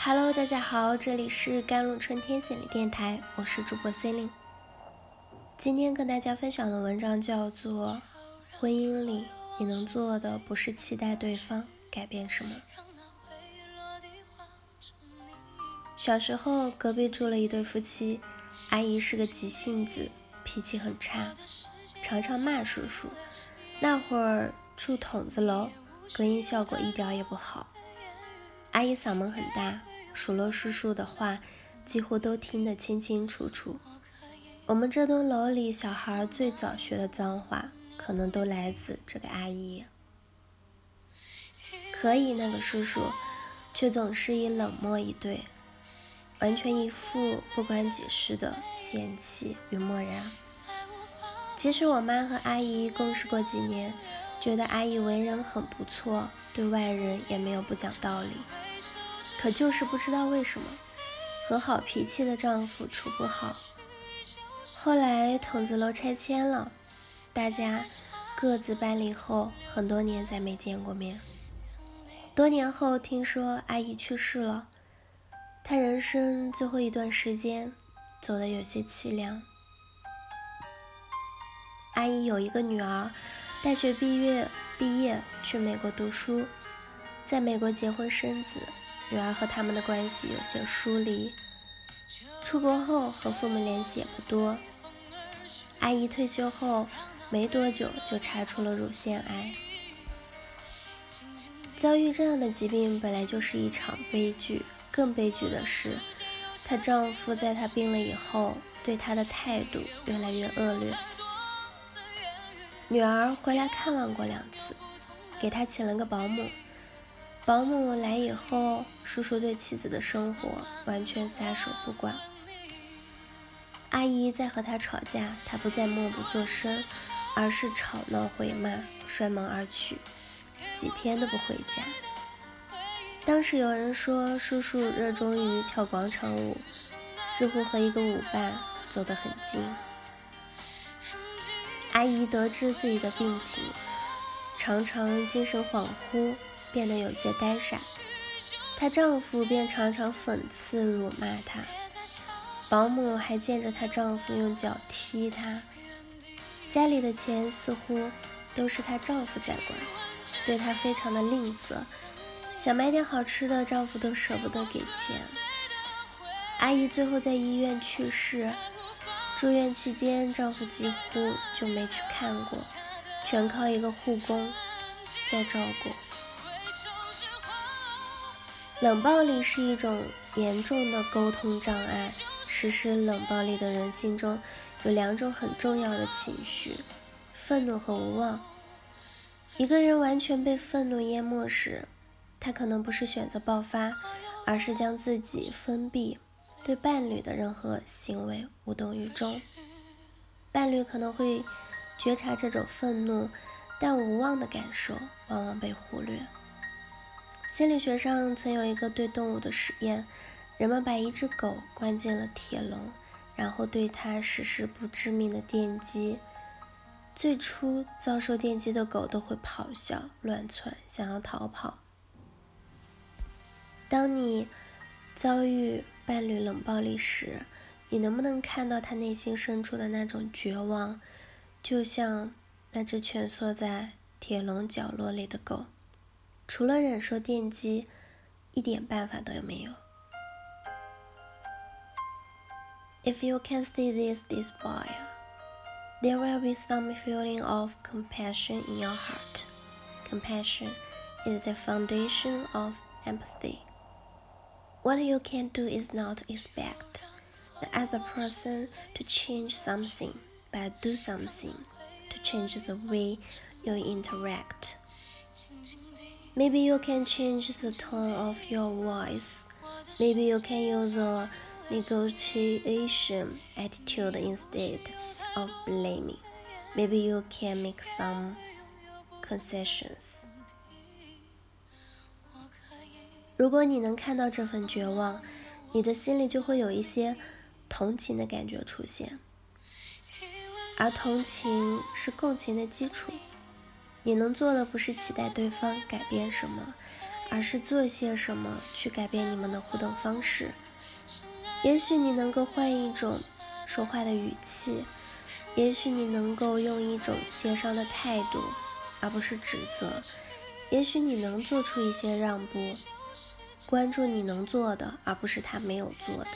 Hello，大家好，这里是甘露春天心理电台，我是主播 Celine。今天跟大家分享的文章叫做《婚姻里你能做的不是期待对方改变什么》。小时候隔壁住了一对夫妻，阿姨是个急性子，脾气很差，常常骂叔叔。那会儿住筒子楼，隔音效果一点也不好。阿姨嗓门很大，数落叔叔的话几乎都听得清清楚楚。我们这栋楼里小孩最早学的脏话，可能都来自这个阿姨。可以，那个叔叔却总是以冷漠以对，完全一副不关己事的嫌弃与漠然。其实我妈和阿姨共事过几年。觉得阿姨为人很不错，对外人也没有不讲道理，可就是不知道为什么和好脾气的丈夫处不好。后来筒子楼拆迁了，大家各自搬离后，很多年再没见过面。多年后听说阿姨去世了，她人生最后一段时间走得有些凄凉。阿姨有一个女儿。大学毕业，毕业去美国读书，在美国结婚生子，女儿和他们的关系有些疏离。出国后和父母联系也不多。阿姨退休后没多久就查出了乳腺癌。遭遇这样的疾病本来就是一场悲剧，更悲剧的是，她丈夫在她病了以后对她的态度越来越恶劣。女儿回来看望过两次，给她请了个保姆。保姆来以后，叔叔对妻子的生活完全撒手不管。阿姨在和他吵架，他不再默不作声，而是吵闹回骂，摔门而去，几天都不回家。当时有人说，叔叔热衷于跳广场舞，似乎和一个舞伴走得很近。阿姨得知自己的病情，常常精神恍惚，变得有些呆傻。她丈夫便常常讽刺、辱骂她。保姆还见着她丈夫用脚踢她。家里的钱似乎都是她丈夫在管，对她非常的吝啬。想买点好吃的，丈夫都舍不得给钱。阿姨最后在医院去世。住院期间，丈夫几乎就没去看过，全靠一个护工在照顾。冷暴力是一种严重的沟通障碍。实施冷暴力的人心中有两种很重要的情绪：愤怒和无望。一个人完全被愤怒淹没时，他可能不是选择爆发，而是将自己封闭。对伴侣的任何行为无动于衷，伴侣可能会觉察这种愤怒，但无望的感受往往被忽略。心理学上曾有一个对动物的实验，人们把一只狗关进了铁笼，然后对它实施不致命的电击。最初遭受电击的狗都会咆哮、乱窜，想要逃跑。当你遭遇伴侣冷暴力时，你能不能看到他内心深处的那种绝望？就像那只蜷缩在铁笼角落里的狗，除了忍受电击，一点办法都没有。If you can see this despair, there will be some feeling of compassion in your heart. Compassion is the foundation of empathy. What you can do is not expect the other person to change something, but do something to change the way you interact. Maybe you can change the tone of your voice. Maybe you can use a negotiation attitude instead of blaming. Maybe you can make some concessions. 如果你能看到这份绝望，你的心里就会有一些同情的感觉出现，而同情是共情的基础。 你能做的不是期待对方改变什么，而是做些什么去改变你们的互动方式。也许你能够换一种说话的语气，也许你能够用一种协商的态度，而不是指责。也许你能做出一些让步，关注你能做的，而不是他没有做的。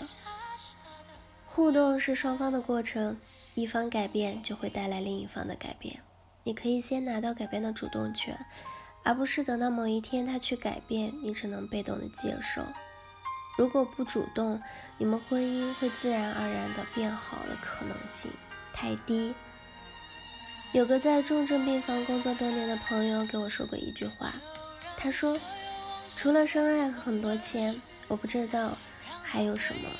互动是双方的过程，一方改变就会带来另一方的改变。你可以先拿到改变的主动权，而不是等到某一天他去改变，你只能被动的接受。如果不主动，你们婚姻会自然而然的变好的可能性太低。有个在重症病房工作多年的朋友给我说过一句话，他说：“除了深爱和很多钱，我不知道还有什么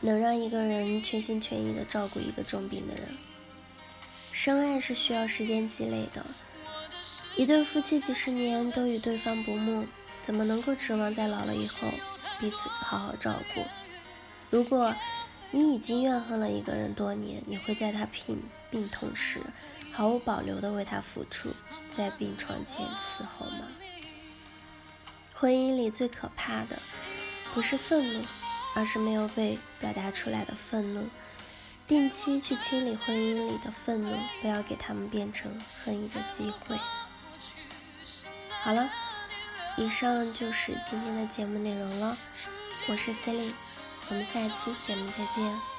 能让一个人全心全意的照顾一个重病的人。深爱是需要时间积累的，一对夫妻几十年都与对方不睦，怎么能够指望在老了以后？”彼此好好照顾。如果你已经怨恨了一个人多年，你会在他病病痛时毫无保留的为他付出，在病床前伺候吗？婚姻里最可怕的不是愤怒，而是没有被表达出来的愤怒。定期去清理婚姻里的愤怒，不要给他们变成恨意的机会。好了。以上就是今天的节目内容了，我是 Celine，我们下期节目再见。